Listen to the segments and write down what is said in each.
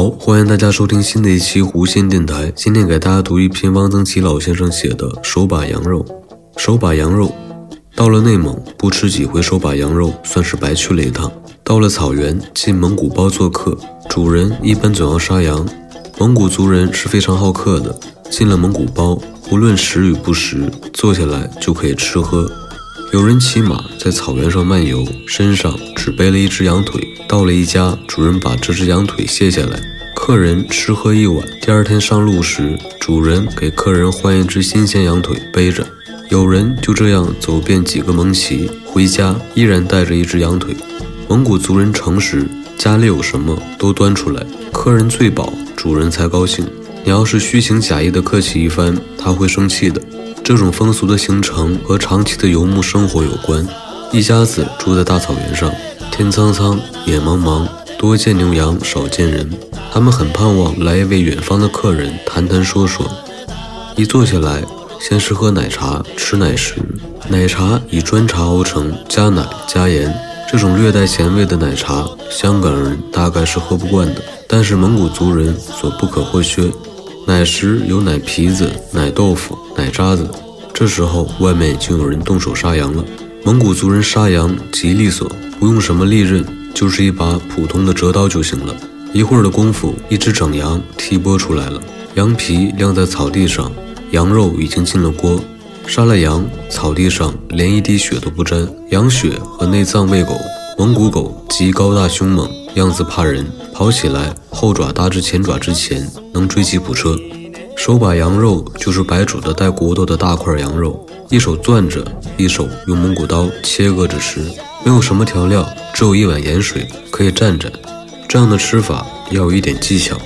好欢迎大家收听新的一期弧线电台。今天给大家读一篇汪曾祺老先生写的《手把羊肉》。手把羊肉，到了内蒙不吃几回手把羊肉，算是白去了一趟。到了草原，进蒙古包做客，主人一般总要杀羊。蒙古族人是非常好客的，进了蒙古包，无论食与不食，坐下来就可以吃喝。有人骑马在草原上漫游，身上只背了一只羊腿。到了一家，主人把这只羊腿卸下来。客人吃喝一晚，第二天上路时，主人给客人换一只新鲜羊腿背着。有人就这样走遍几个蒙旗，回家依然带着一只羊腿。蒙古族人诚实，家里有什么都端出来，客人最饱，主人才高兴。你要是虚情假意的客气一番，他会生气的。这种风俗的形成和长期的游牧生活有关。一家子住在大草原上，天苍苍，野茫茫，多见牛羊，少见人。他们很盼望来一位远方的客人，谈谈说说。一坐下来，先是喝奶茶，吃奶食。奶茶以砖茶熬成，加奶加盐。这种略带咸味的奶茶，香港人大概是喝不惯的，但是蒙古族人所不可或缺。奶食有奶皮子、奶豆腐、奶渣子。这时候，外面已经有人动手杀羊了。蒙古族人杀羊极利索，不用什么利刃，就是一把普通的折刀就行了。一会儿的功夫，一只整羊踢剥出来了，羊皮晾在草地上，羊肉已经进了锅。杀了羊，草地上连一滴血都不沾，羊血和内脏喂狗。蒙古狗极高大凶猛，样子怕人，跑起来后爪搭至前爪之前，能追吉普车。手把羊肉就是白煮的带骨头的大块羊肉，一手攥着，一手用蒙古刀切割着吃，没有什么调料，只有一碗盐水，可以蘸蘸。这样的吃法要有一点技巧。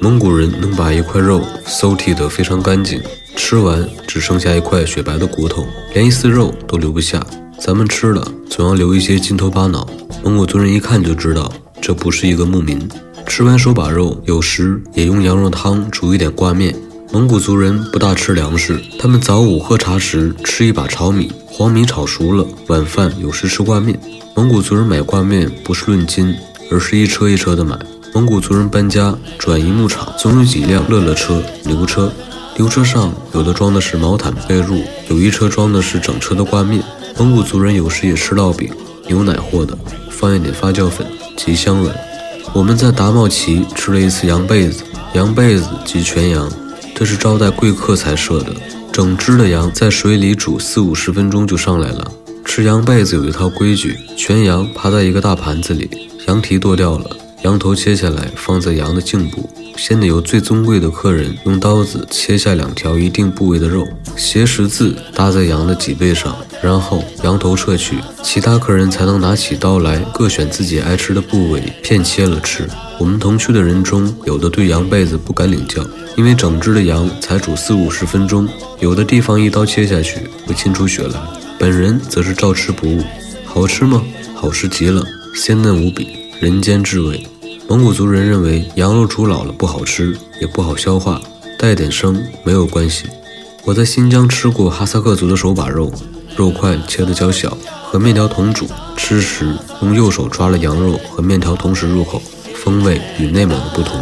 蒙古人能把一块肉搜剔得非常干净，吃完只剩下一块雪白的骨头，连一丝肉都留不下。咱们吃了总要留一些筋头巴脑。蒙古族人一看就知道这不是一个牧民。吃完手把肉，有时也用羊肉汤煮一点挂面。蒙古族人不大吃粮食，他们早午喝茶时吃一把炒米，黄米炒熟了，晚饭有时吃挂面。蒙古族人买挂面不是论斤。而是一车一车的买。蒙古族人搬家转移牧场，总有几辆乐乐车、牛车。牛车上有的装的是毛毯被褥，有一车装的是整车的挂面。蒙古族人有时也吃烙饼，牛奶和的，放一点发酵粉，极香软。我们在达茂旗吃了一次羊被子，羊被子即全羊，这是招待贵客才设的。整只的羊在水里煮四五十分钟就上来了。吃羊被子有一套规矩，全羊趴在一个大盘子里。羊蹄剁掉了，羊头切下来放在羊的颈部，先得由最尊贵的客人用刀子切下两条一定部位的肉，斜十字搭在羊的脊背上，然后羊头撤去，其他客人才能拿起刀来，各选自己爱吃的部位片切了吃。我们同去的人中，有的对羊被子不敢领教，因为整只的羊才煮四五十分钟，有的地方一刀切下去会沁出血来。本人则是照吃不误，好吃吗？好吃极了。鲜嫩无比，人间至味。蒙古族人认为羊肉煮老了不好吃，也不好消化，带点生没有关系。我在新疆吃过哈萨克族的手把肉，肉块切得较小，和面条同煮，吃时用右手抓了羊肉和面条同时入口，风味与内蒙的不同。